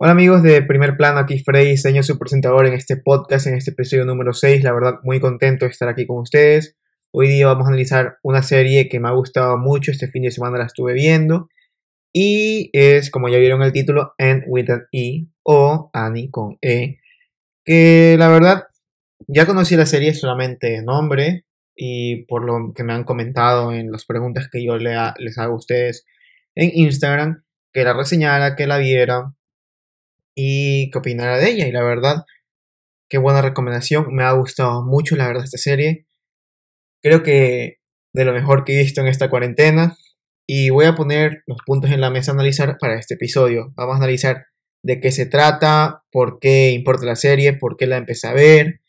Hola amigos de Primer Plano, aquí Freddy, diseño su presentador en este podcast, en este episodio número 6. La verdad, muy contento de estar aquí con ustedes. Hoy día vamos a analizar una serie que me ha gustado mucho, este fin de semana la estuve viendo. Y es, como ya vieron el título, End with an E o Annie con E. Que la verdad, ya conocí la serie solamente de nombre y por lo que me han comentado en las preguntas que yo les hago a ustedes en Instagram, que la reseñara, que la viera y qué opinara de ella. Y la verdad, qué buena recomendación. Me ha gustado mucho, la verdad, esta serie. Creo que de lo mejor que he visto en esta cuarentena. Y voy a poner los puntos en la mesa a analizar para este episodio. Vamos a analizar de qué se trata, por qué importa la serie, por qué la empecé a ver.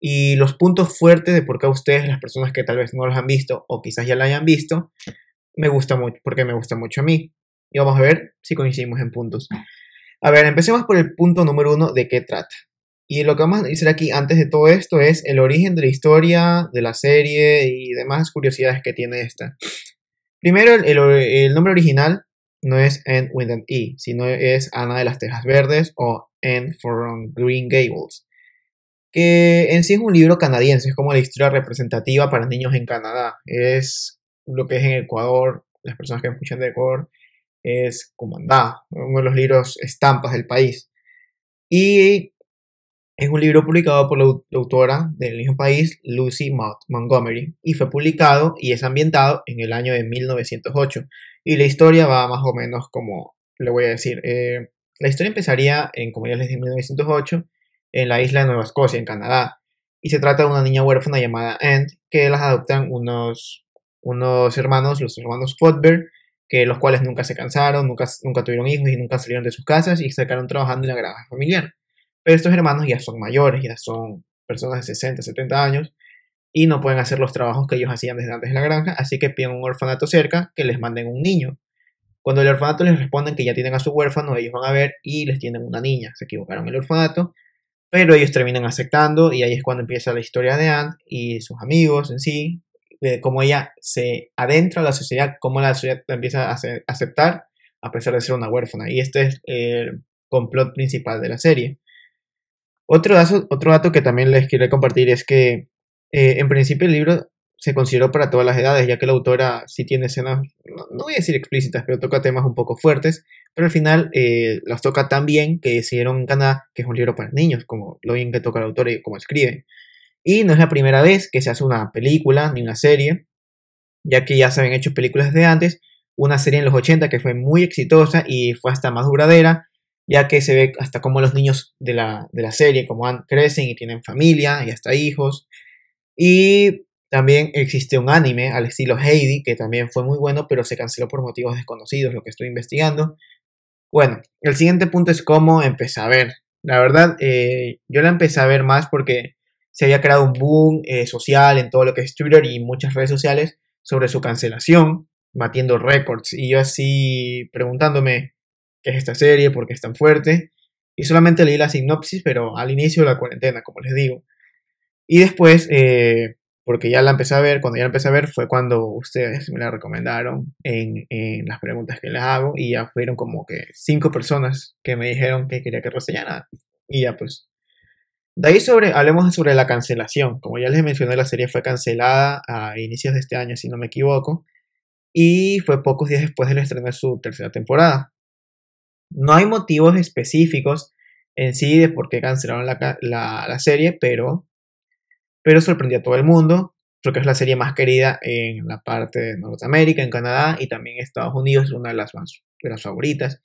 Y los puntos fuertes de por qué a ustedes, las personas que tal vez no los han visto o quizás ya la hayan visto, me gusta mucho, porque me gusta mucho a mí. Y vamos a ver si coincidimos en puntos. A ver, empecemos por el punto número uno de qué trata. Y lo que vamos a decir aquí antes de todo esto es el origen de la historia, de la serie y demás curiosidades que tiene esta. Primero, el, nombre original no es Anne an E, sino es Ana de las Tejas Verdes o Anne from Green Gables, que en sí es un libro canadiense, es como la historia representativa para niños en Canadá. Es lo que es en Ecuador, las personas que escuchan de Ecuador, es Comandá, uno de los libros estampas del país. Y es un libro publicado por la autora del mismo país, Lucy Montgomery, y fue publicado y es ambientado en el año de 1908. Y la historia va más o menos como le voy a decir. Eh, la historia empezaría en, como ya les dije, 1908, en la isla de Nueva Escocia, en Canadá. Y se trata de una niña huérfana llamada Ant, que las adoptan unos, unos hermanos, los hermanos Fodber, que los cuales nunca se cansaron, nunca, nunca tuvieron hijos y nunca salieron de sus casas y se quedaron trabajando en la granja familiar. Pero estos hermanos ya son mayores, ya son personas de 60, 70 años y no pueden hacer los trabajos que ellos hacían desde antes en la granja, así que piden un orfanato cerca que les manden un niño. Cuando el orfanato les responden que ya tienen a su huérfano, ellos van a ver y les tienen una niña. Se equivocaron el orfanato, pero ellos terminan aceptando y ahí es cuando empieza la historia de Anne y sus amigos en sí, de cómo ella se adentra a la sociedad, cómo la sociedad la empieza a aceptar a pesar de ser una huérfana. Y este es el complot principal de la serie. Otro dato, otro dato que también les quiero compartir es que eh, en principio el libro se consideró para todas las edades, ya que la autora sí tiene escenas, no, voy a decir explícitas, pero toca temas un poco fuertes, pero al final eh, las toca tan bien que decidieron en Canadá que es un libro para niños, como lo bien que toca la autora y como escribe. Y no es la primera vez que se hace una película ni una serie, ya que ya se habían hecho películas de antes, una serie en los 80 que fue muy exitosa y fue hasta más duradera, ya que se ve hasta cómo los niños de la, serie, como crecen y tienen familia y hasta hijos. Y también existe un anime al estilo Heidi, que también fue muy bueno, pero se canceló por motivos desconocidos, lo que estoy investigando. Bueno, el siguiente punto es cómo empecé a ver. La verdad, eh, yo la empecé a ver más porque se había creado un boom eh, social en todo lo que es Twitter y muchas redes sociales sobre su cancelación, batiendo récords. Y yo así preguntándome qué es esta serie, por qué es tan fuerte. Y solamente leí la sinopsis, pero al inicio de la cuarentena, como les digo. Y después, eh, porque ya la empecé a ver, cuando ya la empecé a ver fue cuando ustedes me la recomendaron en, en, las preguntas que les hago y ya fueron como que cinco personas que me dijeron que quería que reseñara. Y ya pues de ahí sobre, hablemos sobre la cancelación. Como ya les mencioné, la serie fue cancelada a inicios de este año, si no me equivoco, y fue pocos días después del estreno de su tercera temporada. No hay motivos específicos en sí de por qué cancelaron la, serie, pero, pero sorprendió a todo el mundo, porque es la serie más querida en la parte de Norteamérica, en Canadá y también en Estados Unidos, es una de las más de las favoritas.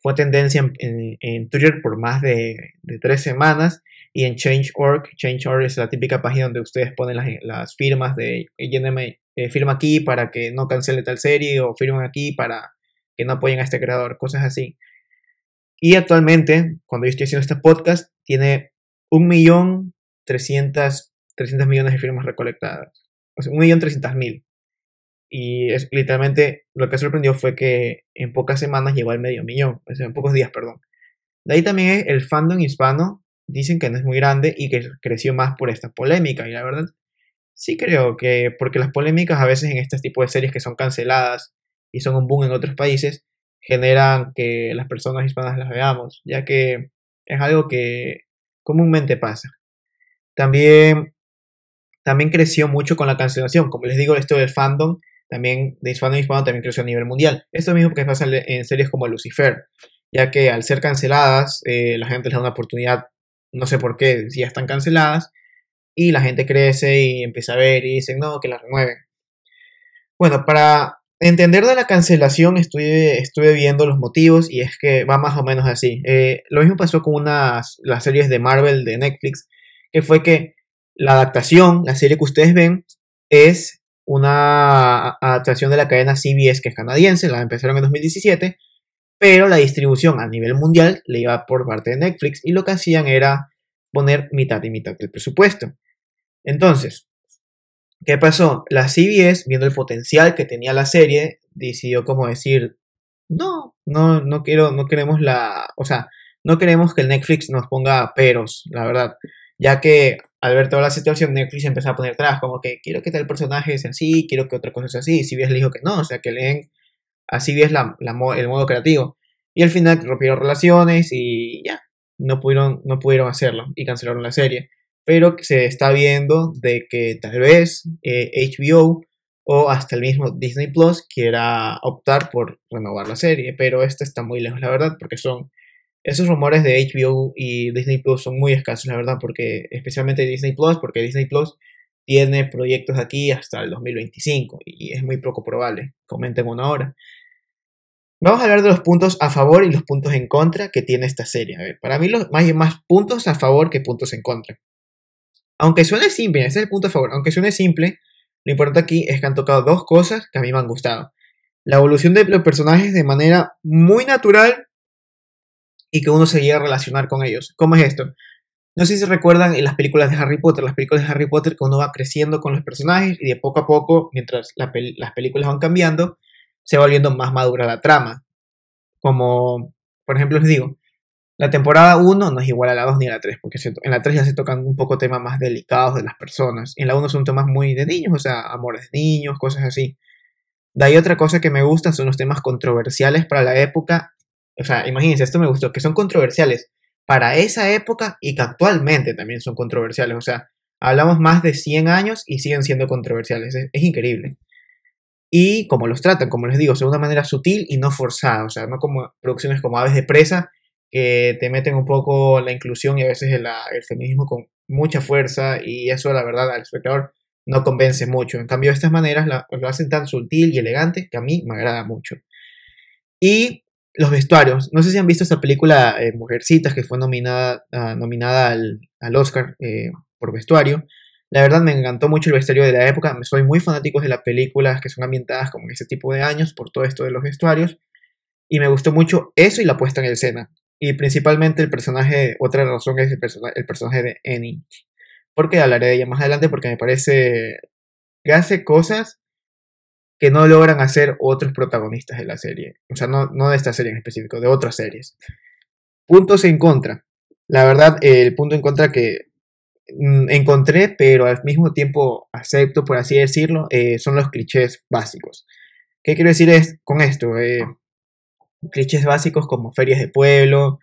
Fue tendencia en, Twitter por más de, de tres semanas y en Change.org. Change.org es la típica página donde ustedes ponen las, firmas de lléneme, eh, firma aquí para que no cancele tal serie o firman aquí para que no apoyen a este creador, cosas así. Y actualmente, cuando yo estoy haciendo este podcast, tiene un millón trescientos millones de firmas recolectadas. O sea, un millón trescientos mil. Y es, literalmente lo que sorprendió fue que en pocas semanas llegó al medio millón, o sea, en pocos días, perdón. De ahí también es el fandom hispano dicen que no es muy grande y que creció más por esta polémica. Y la verdad, sí creo que, porque las polémicas a veces en este tipo de series que son canceladas y son un boom en otros países, generan que las personas hispanas las veamos, ya que es algo que comúnmente pasa. También, también creció mucho con la cancelación. Como les digo, esto del fandom, también de fandom hispano también creció a nivel mundial. Esto mismo que pasa en series como Lucifer, ya que al ser canceladas, eh, la gente les da una oportunidad, no sé por qué, si ya están canceladas, y la gente crece y empieza a ver y dicen, no, que la renueven. Bueno, para entender de la cancelación estuve, estuve viendo los motivos y es que va más o menos así. Eh, lo mismo pasó con unas, las series de Marvel de Netflix, que fue que la adaptación, la serie que ustedes ven, es una adaptación de la cadena CBS, que es canadiense, la empezaron en 2017, pero la distribución a nivel mundial le iba por parte de Netflix y lo que hacían era poner mitad y mitad del presupuesto. Entonces, ¿qué pasó? La CBS, viendo el potencial que tenía la serie, decidió como decir, no, no, no quiero, no queremos la, o sea, no queremos que el Netflix nos ponga peros, la verdad, ya que al ver toda la situación, Netflix empezó a poner trabas, como que quiero que tal personaje sea así, quiero que otra cosa sea así, y CBS le dijo que no, o sea, que leen así es la, el modo creativo. Y al final rompieron relaciones y ya, no pudieron, no pudieron hacerlo y cancelaron la serie. Pero se está viendo de que tal vez HBO eh, o hasta el mismo Disney Plus quiera optar por renovar la serie. Pero esto está muy lejos, la verdad, porque son esos rumores de HBO y Disney Plus son muy escasos, la verdad, porque especialmente Disney Plus, porque Disney Plus tiene proyectos aquí hasta el 2025 y es muy poco probable. Comenten una hora. Vamos a hablar de los puntos a favor y los puntos en contra que tiene esta serie. A ver, para mí los, más, más puntos a favor que puntos en contra. Aunque suene simple, ese es el punto a favor, aunque suene simple, lo importante aquí es que han tocado dos cosas que a mí me han gustado. La evolución de los personajes de manera muy natural y que uno se llega a relacionar con ellos. ¿Cómo es esto? No sé si recuerdan en las películas de Harry Potter, las películas de Harry Potter que uno va creciendo con los personajes y de poco a poco, mientras las películas van cambiando, se va volviendo más madura la trama. Como, por ejemplo, les digo, la temporada 1 no es igual a la 2 ni a la 3, porque en la 3 ya se tocan un poco temas más delicados de las personas. En la 1 son temas muy de niños, o sea, amores de niños, cosas así. De ahí otra cosa que me gusta son los temas controversiales para la época. O sea, imagínense, esto me gustó, que son controversiales para esa época y que actualmente también son controversiales. O sea, hablamos más de 100 años y siguen siendo controversiales. es increíble y como los tratan, como les digo, de una manera sutil y no forzada, o sea, no como producciones como Aves de Presa, que te meten un poco la inclusión y a veces el, feminismo con mucha fuerza y eso la verdad al espectador no convence mucho. En cambio, de estas maneras lo hacen tan sutil y elegante que a mí me agrada mucho. Y los vestuarios. No sé si han visto esta película eh, Mujercitas que fue nominada, ah, nominada al, al Oscar eh, por vestuario. La verdad me encantó mucho el vestuario de la época, soy muy fanático de las películas que son ambientadas como en ese tipo de años por todo esto de los vestuarios y me gustó mucho eso y la puesta en escena y principalmente el personaje, otra razón es el, el personaje de Annie, porque hablaré de ella más adelante porque me parece que hace cosas que no logran hacer otros protagonistas de la serie, o sea, no, no de esta serie en específico, de otras series. Puntos en contra. La verdad, el punto en contra que Mm, encontré, pero al mismo tiempo acepto, por así decirlo, eh, son los clichés básicos. ¿Qué quiero decir es, con esto? Eh, clichés básicos como ferias de pueblo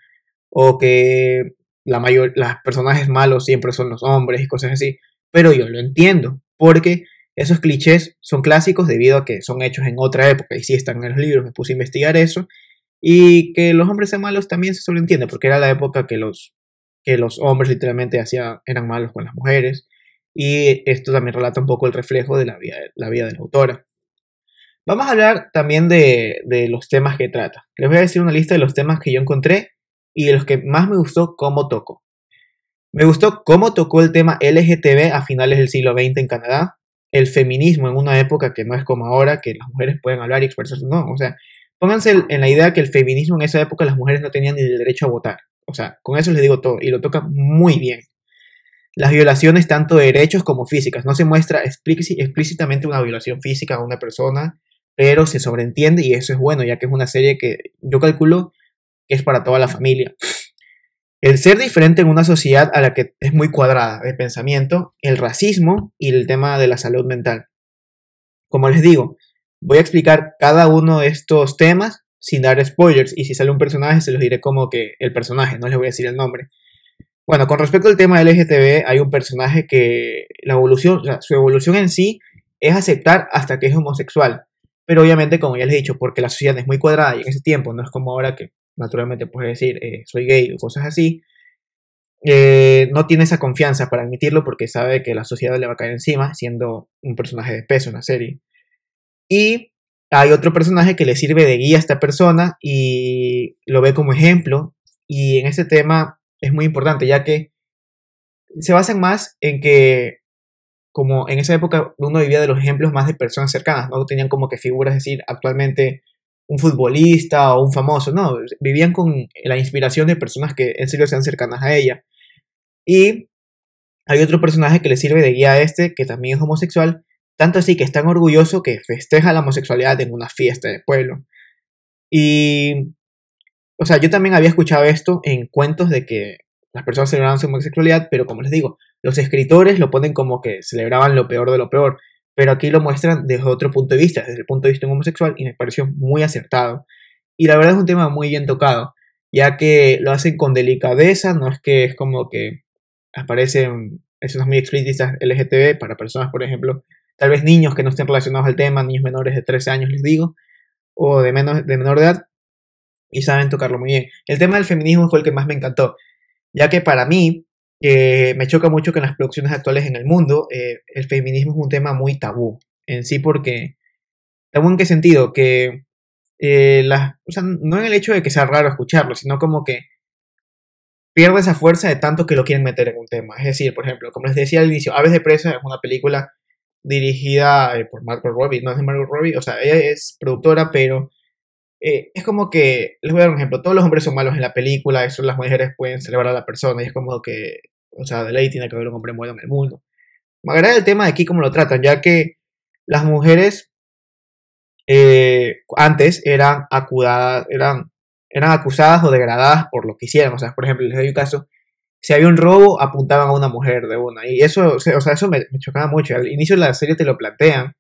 o que la mayor, los personajes malos siempre son los hombres y cosas así. Pero yo lo entiendo, porque esos clichés son clásicos debido a que son hechos en otra época y si están en los libros, me puse a investigar eso. Y que los hombres sean malos también se solo entiende, porque era la época que los que los hombres literalmente hacían, eran malos con las mujeres. Y esto también relata un poco el reflejo de la vida, la vida de la autora. Vamos a hablar también de, de, los temas que trata. Les voy a decir una lista de los temas que yo encontré y de los que más me gustó cómo tocó. Me gustó cómo tocó el tema LGTB a finales del siglo XX en Canadá, el feminismo en una época que no es como ahora, que las mujeres pueden hablar y expresarse. No, o sea, pónganse en la idea que el feminismo en esa época las mujeres no tenían ni el derecho a votar. O sea, con eso les digo todo y lo toca muy bien. Las violaciones tanto de derechos como físicas. No se muestra explícitamente una violación física a una persona, pero se sobreentiende y eso es bueno, ya que es una serie que yo calculo que es para toda la familia. El ser diferente en una sociedad a la que es muy cuadrada de pensamiento, el racismo y el tema de la salud mental. Como les digo, voy a explicar cada uno de estos temas sin dar spoilers. Y si sale un personaje, se los diré como que el personaje, no les voy a decir el nombre. Bueno, con respecto al tema LGTB, hay un personaje que la evolución, o sea, su evolución en sí es aceptar hasta que es homosexual. Pero obviamente, como ya les he dicho, porque la sociedad es muy cuadrada y en ese tiempo no es como ahora que naturalmente puede decir eh, soy gay o cosas así, eh, no tiene esa confianza para admitirlo porque sabe que la sociedad le va a caer encima siendo un personaje de peso en la serie. Y hay otro personaje que le sirve de guía a esta persona y lo ve como ejemplo. Y en ese tema es muy importante ya que se basan más en que como en esa época uno vivía de los ejemplos más de personas cercanas, no tenían como que figuras, es decir, actualmente un futbolista o un famoso, no, vivían con la inspiración de personas que en serio sean cercanas a ella. Y hay otro personaje que le sirve de guía a este, que también es homosexual, tanto así que es tan orgulloso que festeja la homosexualidad en una fiesta de pueblo. Y, o sea, yo también había escuchado esto en cuentos de que las personas celebraban su homosexualidad, pero como les digo, los escritores lo ponen como que celebraban lo peor de lo peor pero aquí lo muestran desde otro punto de vista, desde el punto de vista homosexual, y me pareció muy acertado. Y la verdad es un tema muy bien tocado, ya que lo hacen con delicadeza, no es que es como que aparecen escenas muy explícitas LGTB para personas, por ejemplo, tal vez niños que no estén relacionados al tema, niños menores de 13 años, les digo, o de, menor edad, y saben tocarlo muy bien. El tema del feminismo fue el que más me encantó, ya que para mí me choca mucho que en las producciones actuales en el mundo eh, el feminismo es un tema muy tabú en sí porque tabú en qué sentido que eh, o sea, no en el hecho de que sea raro escucharlo sino como que pierde esa fuerza de tanto que lo quieren meter en un tema. Es decir por ejemplo como les decía al inicio Aves de presa es una película dirigida eh, por Margot Robbie no es de Margot Robbie o sea ella es productora pero es como que, les voy a dar un ejemplo, todos los hombres son malos en la película, eso las mujeres pueden celebrar a la persona, y es como que o sea, de ley tiene que haber un hombre bueno en el mundo. Me agrada el tema de aquí cómo lo tratan, ya que las mujeres eh, antes eran, acudadas, eran, eran acusadas o degradadas por lo que hicieran. O sea, por ejemplo, les doy un caso. Si había un robo, apuntaban a una mujer de una. Y eso, o sea, eso me, chocaba mucho. Al inicio de la serie te lo plantean.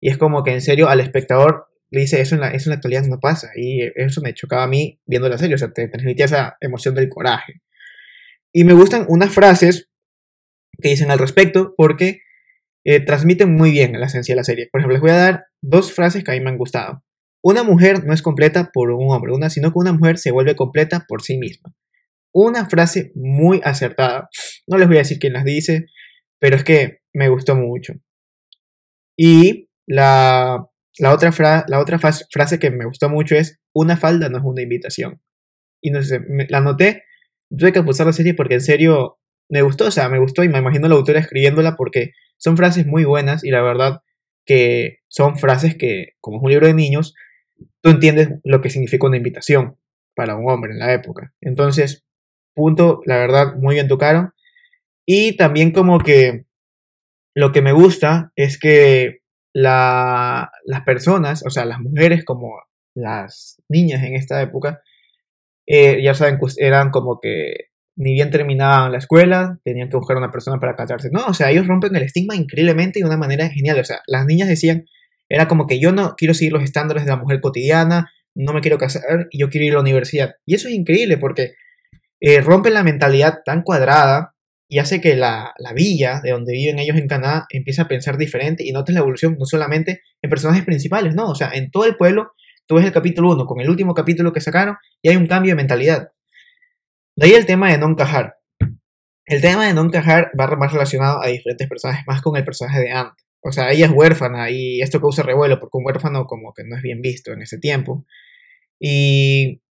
Y es como que en serio al espectador le dice, eso en la, eso en la actualidad no pasa. Y eso me chocaba a mí viendo la serie. O sea, te transmitía esa emoción del coraje. Y me gustan unas frases que dicen al respecto porque eh, transmiten muy bien la esencia de la serie. Por ejemplo, les voy a dar dos frases que a mí me han gustado. Una mujer no es completa por un hombre, una, sino que una mujer se vuelve completa por sí misma. Una frase muy acertada. No les voy a decir quién las dice, pero es que me gustó mucho. Y la, otra, la otra frase que me gustó mucho es, una falda no es una invitación. Y no sé, la noté tuve que pausar la serie porque en serio me gustó, o sea, me gustó y me imagino la autora escribiéndola porque son frases muy buenas y la verdad que son frases que, como es un libro de niños, tú entiendes lo que significa una invitación para un hombre en la época. Entonces, punto, la verdad, muy bien tocaron. Y también como que lo que me gusta es que la, las personas, o sea, las mujeres como las niñas en esta época, eh, ya saben, eran como que ni bien terminaban la escuela, tenían que buscar una persona para casarse. No, o sea, ellos rompen el estigma increíblemente y de una manera genial. O sea, las niñas decían, era como que yo no quiero seguir los estándares de la mujer cotidiana, no me quiero casar y yo quiero ir a la universidad. Y eso es increíble porque eh, rompen la mentalidad tan cuadrada y hace que la, la, villa de donde viven ellos en Canadá empiece a pensar diferente y notes la evolución no solamente en personajes principales, no, o sea, en todo el pueblo tú ves el capítulo 1 con el último capítulo que sacaron y hay un cambio de mentalidad. De ahí el tema de no encajar. El tema de no encajar va más relacionado a diferentes personajes, más con el personaje de Ant. O sea, ella es huérfana y esto causa revuelo porque un huérfano como que no es bien visto en ese tiempo. Y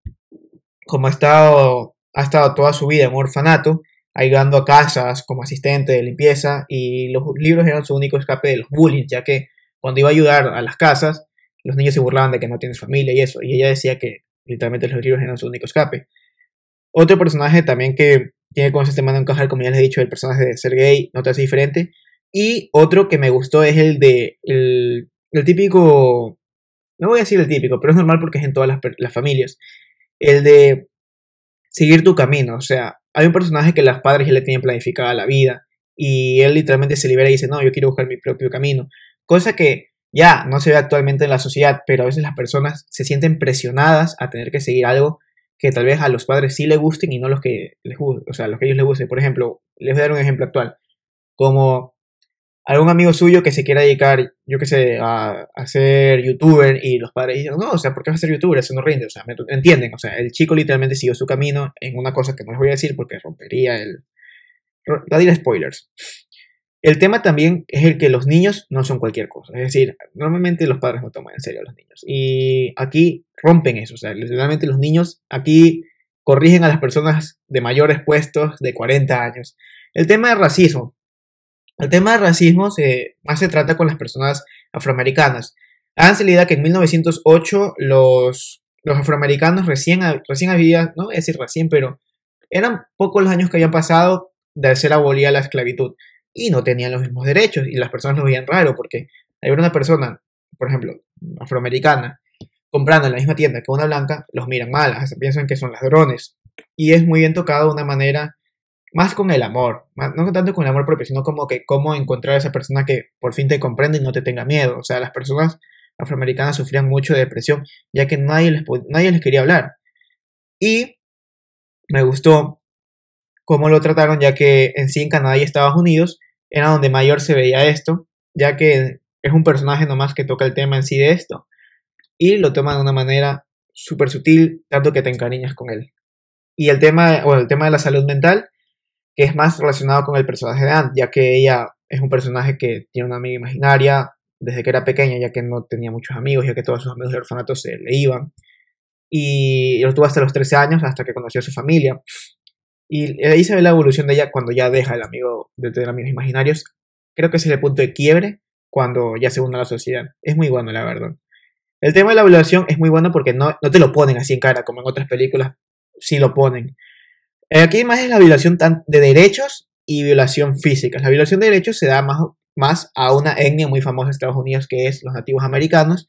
como ha estado, ha estado toda su vida en un orfanato, ayudando a casas como asistente de limpieza y los libros eran su único escape de los bullying, ya que cuando iba a ayudar a las casas, los niños se burlaban de que no tienes familia y eso, y ella decía que literalmente los libros eran su único escape. Otro personaje también que tiene como ese tema de encajar, como ya les he dicho, el personaje de ser gay, no te hace diferente. Y otro que me gustó es el de el, típico, no voy a decir el típico, pero es normal porque es en todas las, las familias. El de seguir tu camino, o sea, hay un personaje que los padres ya le tienen planificada la vida y él literalmente se libera y dice, no, yo quiero buscar mi propio camino. Cosa que ya no se ve actualmente en la sociedad, pero a veces las personas se sienten presionadas a tener que seguir algo que tal vez a los padres sí les gusten y no los que les o sea, los que ellos les gusten. Por ejemplo, les voy a dar un ejemplo actual, como algún amigo suyo que se quiera dedicar, yo qué sé, a, a, ser youtuber y los padres dicen, no, o sea, ¿por qué vas a ser youtuber? Eso no rinde, o sea, ¿me entienden? O sea, el chico literalmente siguió su camino en una cosa que no les voy a decir porque rompería el... Diré spoilers. El tema también es el que los niños no son cualquier cosa. Es decir, normalmente los padres no toman en serio a los niños. Y aquí rompen eso. O sea, literalmente los niños aquí corrigen a las personas de mayores puestos de 40 años. El tema del racismo. El tema del racismo se, más se trata con las personas afroamericanas. Háganse la idea que en 1908 los, los afroamericanos recién, recién había, no voy a decir recién, pero eran pocos los años que habían pasado de ser abolida la esclavitud y no tenían los mismos derechos y las personas lo veían raro porque hay una persona, por ejemplo, afroamericana, comprando en la misma tienda que una blanca, los miran mal, piensan que son ladrones. Y es muy bien tocado de una manera más con el amor, no tanto con el amor propio, sino como que cómo encontrar a esa persona que por fin te comprende y no te tenga miedo. O sea, las personas afroamericanas sufrían mucho de depresión, ya que nadie les, nadie les quería hablar. Y me gustó cómo lo trataron, ya que en sí en Canadá y Estados Unidos era donde mayor se veía esto, ya que es un personaje nomás que toca el tema en sí de esto. Y lo toma de una manera súper sutil, tanto que te encariñas con él. Y el tema, bueno, el tema de la salud mental, que es más relacionado con el personaje de Anne, ya que ella es un personaje que tiene una amiga imaginaria desde que era pequeña, ya que no tenía muchos amigos, ya que todos sus amigos del orfanato se le iban. Y lo tuvo hasta los 13 años, hasta que conoció a su familia. Y ahí se ve la evolución de ella cuando ya deja el amigo de tener amigos imaginarios. Creo que ese es el punto de quiebre cuando ya se une a la sociedad. Es muy bueno, la verdad. El tema de la violación es muy bueno porque no, no te lo ponen así en cara como en otras películas. Sí lo ponen. Eh, aquí más es la violación de derechos y violación física. La violación de derechos se da más, más a una etnia muy famosa en Estados Unidos que es los nativos americanos.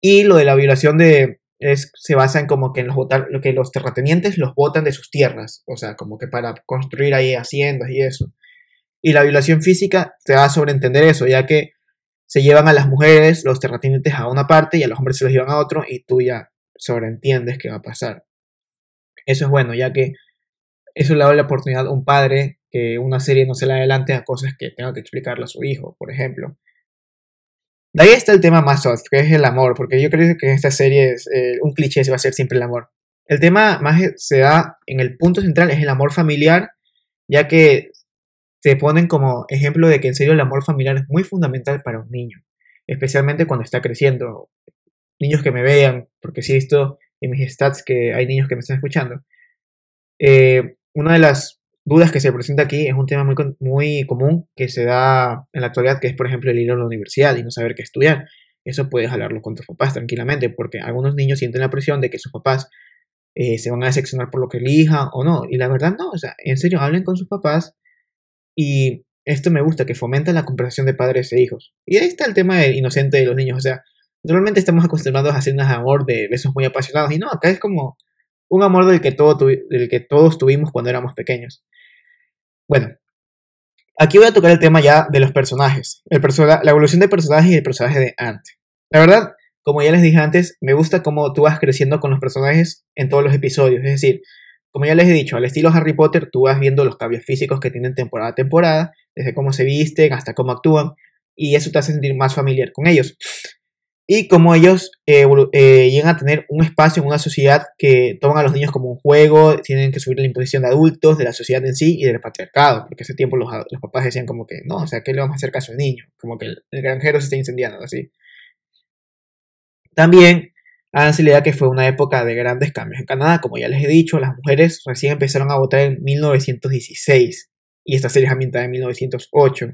Y lo de la violación de, es, se basa en como que, en los, lo que los terratenientes los botan de sus tierras, o sea, como que para construir ahí haciendas y eso. Y la violación física te va a sobreentender eso, ya que se llevan a las mujeres, los terratenientes a una parte y a los hombres se los llevan a otro y tú ya sobreentiendes qué va a pasar. Eso es bueno, ya que eso le da la oportunidad a un padre que una serie no se le adelante a cosas que tenga que explicarle a su hijo, por ejemplo. De ahí está el tema más soft, que es el amor, porque yo creo que en esta serie es, eh, un cliché se va a ser siempre el amor. El tema más se da en el punto central, es el amor familiar, ya que se ponen como ejemplo de que en serio el amor familiar es muy fundamental para un niño, especialmente cuando está creciendo. Niños que me vean, porque sí he visto en mis stats que hay niños que me están escuchando. Eh, una de las dudas que se presenta aquí es un tema muy, muy común que se da en la actualidad, que es, por ejemplo, el ir a la universidad y no saber qué estudiar. Eso puedes hablarlo con tus papás tranquilamente, porque algunos niños sienten la presión de que sus papás eh, se van a decepcionar por lo que elijan o no. Y la verdad no, o sea, en serio, hablen con sus papás y esto me gusta, que fomenta la conversación de padres e hijos. Y ahí está el tema inocente de los niños, o sea, normalmente estamos acostumbrados a hacer un amor de besos muy apasionados y no, acá es como un amor del que, todo del que todos tuvimos cuando éramos pequeños. Bueno, aquí voy a tocar el tema ya de los personajes. El la evolución de personajes y el personaje de Ant. La verdad, como ya les dije antes, me gusta cómo tú vas creciendo con los personajes en todos los episodios. Es decir, como ya les he dicho, al estilo Harry Potter, tú vas viendo los cambios físicos que tienen temporada a temporada, desde cómo se visten hasta cómo actúan, y eso te hace sentir más familiar con ellos y cómo ellos eh, eh, llegan a tener un espacio en una sociedad que toman a los niños como un juego, tienen que subir la imposición de adultos, de la sociedad en sí y del patriarcado, porque ese tiempo los, los papás decían como que, no, o sea, ¿qué le vamos a hacer caso al niño? Como que el, granjero se está incendiando, así. También háganse la idea que fue una época de grandes cambios en Canadá, como ya les he dicho, las mujeres recién empezaron a votar en 1916 y esta serie es ambientada en 1908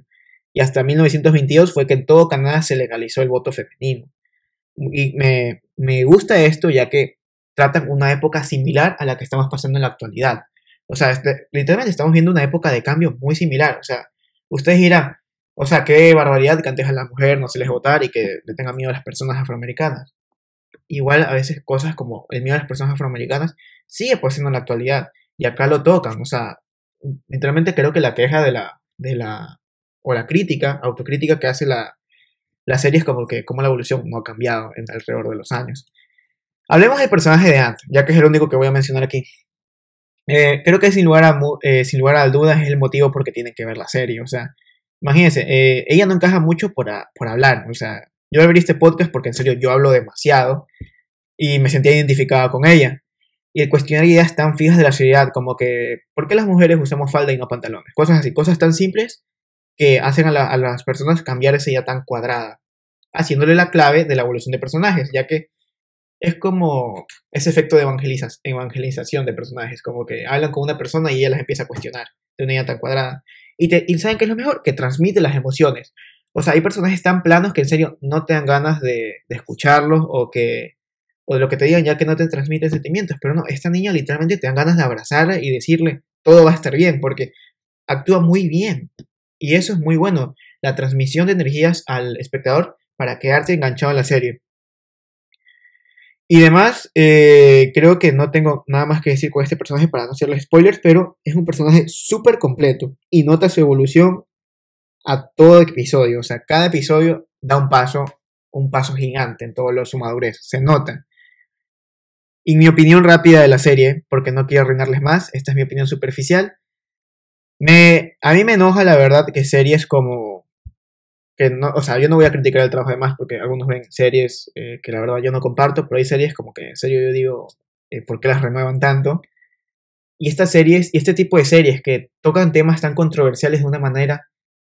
y hasta 1922 fue que en todo Canadá se legalizó el voto femenino. Y me, me gusta esto ya que tratan una época similar a la que estamos pasando en la actualidad. O sea, este, literalmente estamos viendo una época de cambio muy similar. O sea, ustedes dirán, o sea, qué barbaridad que antes a la mujer no se les votar y que le tengan miedo a las personas afroamericanas. Igual a veces cosas como el miedo a las personas afroamericanas sigue pasando en la actualidad y acá lo tocan. O sea, literalmente creo que la queja de la, de la, o la crítica, autocrítica que hace la, la serie es como que como la evolución no ha cambiado alrededor de los años. Hablemos del personaje de Ant, ya que es el único que voy a mencionar aquí. Eh, creo que sin lugar, a, eh, sin lugar a dudas es el motivo por que tienen que ver la serie. O sea, imagínense, eh, ella no encaja mucho por, por hablar. O sea, yo abrí este podcast porque en serio yo hablo demasiado y me sentía identificada con ella. Y el cuestionar ideas tan fijas de la sociedad como que, ¿por qué las mujeres usamos falda y no pantalones? Cosas así, cosas tan simples que hacen a, las personas cambiar esa idea tan cuadrada, haciéndole la clave de la evolución de personajes, ya que es como ese efecto de evangelización de personajes, como que hablan con una persona y ella las empieza a cuestionar de una idea tan cuadrada. Y, te, ¿saben qué es lo mejor? Que transmite las emociones. O sea, hay personajes tan planos que en serio no te dan ganas de, de escucharlos o que o de lo que te digan ya que no te transmite sentimientos. Pero no, esta niña literalmente te dan ganas de abrazarla y decirle todo va a estar bien porque actúa muy bien. Y eso es muy bueno, la transmisión de energías al espectador para quedarte enganchado a la serie. Y demás, eh, creo que no tengo nada más que decir con este personaje para no hacerle spoilers, pero es un personaje súper completo y nota su evolución a todo episodio. O sea, cada episodio da un paso, un paso gigante en todo lo, su madurez. Se nota. Y mi opinión rápida de la serie, porque no quiero arruinarles más, esta es mi opinión superficial. Me, a mí me enoja la verdad que series como que no, o sea, yo no voy a criticar el trabajo de más porque algunos ven series eh, que la verdad yo no comparto, pero hay series como que en serio yo digo, eh, ¿por qué las renuevan tanto? Y estas series, y este tipo de series que tocan temas tan controversiales de una manera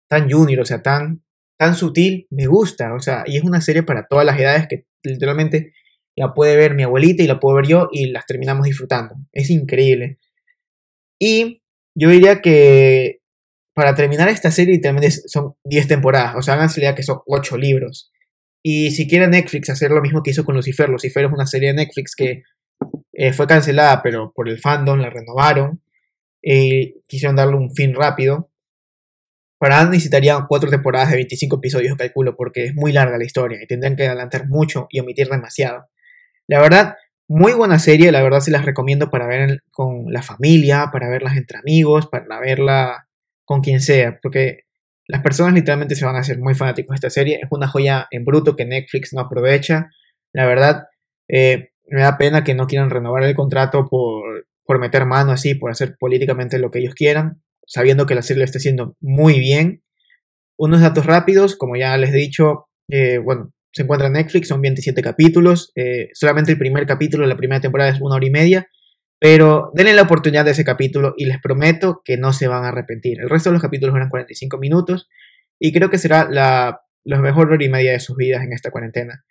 tan junior, o sea, tan, tan sutil, me gusta, o sea, y es una serie para todas las edades que literalmente la puede ver mi abuelita y la puedo ver yo y las terminamos disfrutando. Es increíble. Y yo diría que para terminar esta serie literalmente son 10 temporadas, o sea, la idea que son 8 libros. Y si quiere Netflix hacer lo mismo que hizo con Lucifer, Lucifer es una serie de Netflix que eh, fue cancelada, pero por el fandom la renovaron. y quisieron darle un fin rápido. Para necesitarían 4 temporadas de 25 episodios, calculo, porque es muy larga la historia y tendrían que adelantar mucho y omitir demasiado. La verdad, muy buena serie, la verdad se las recomiendo para ver con la familia, para verlas entre amigos, para verla con quien sea, porque las personas literalmente se van a hacer muy fanáticos de esta serie. Es una joya en bruto que Netflix no aprovecha. La verdad, eh, me da pena que no quieran renovar el contrato por, por meter mano así, por hacer políticamente lo que ellos quieran, sabiendo que la serie lo está haciendo muy bien. Unos datos rápidos, como ya les he dicho, eh, bueno, se encuentra en Netflix, son 27 capítulos, eh, solamente el primer capítulo de la primera temporada es una hora y media, pero denle la oportunidad de ese capítulo y les prometo que no se van a arrepentir. El resto de los capítulos eran 45 minutos y creo que será la, mejor hora y media de sus vidas en esta cuarentena.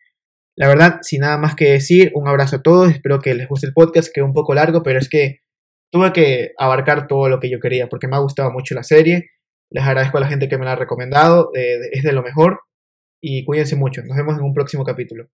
La verdad, sin nada más que decir, un abrazo a todos, espero que les guste el podcast, que es un poco largo, pero es que tuve que abarcar todo lo que yo quería porque me ha gustado mucho la serie. Les agradezco a la gente que me la ha recomendado, es de lo mejor y cuídense mucho. Nos vemos en un próximo capítulo.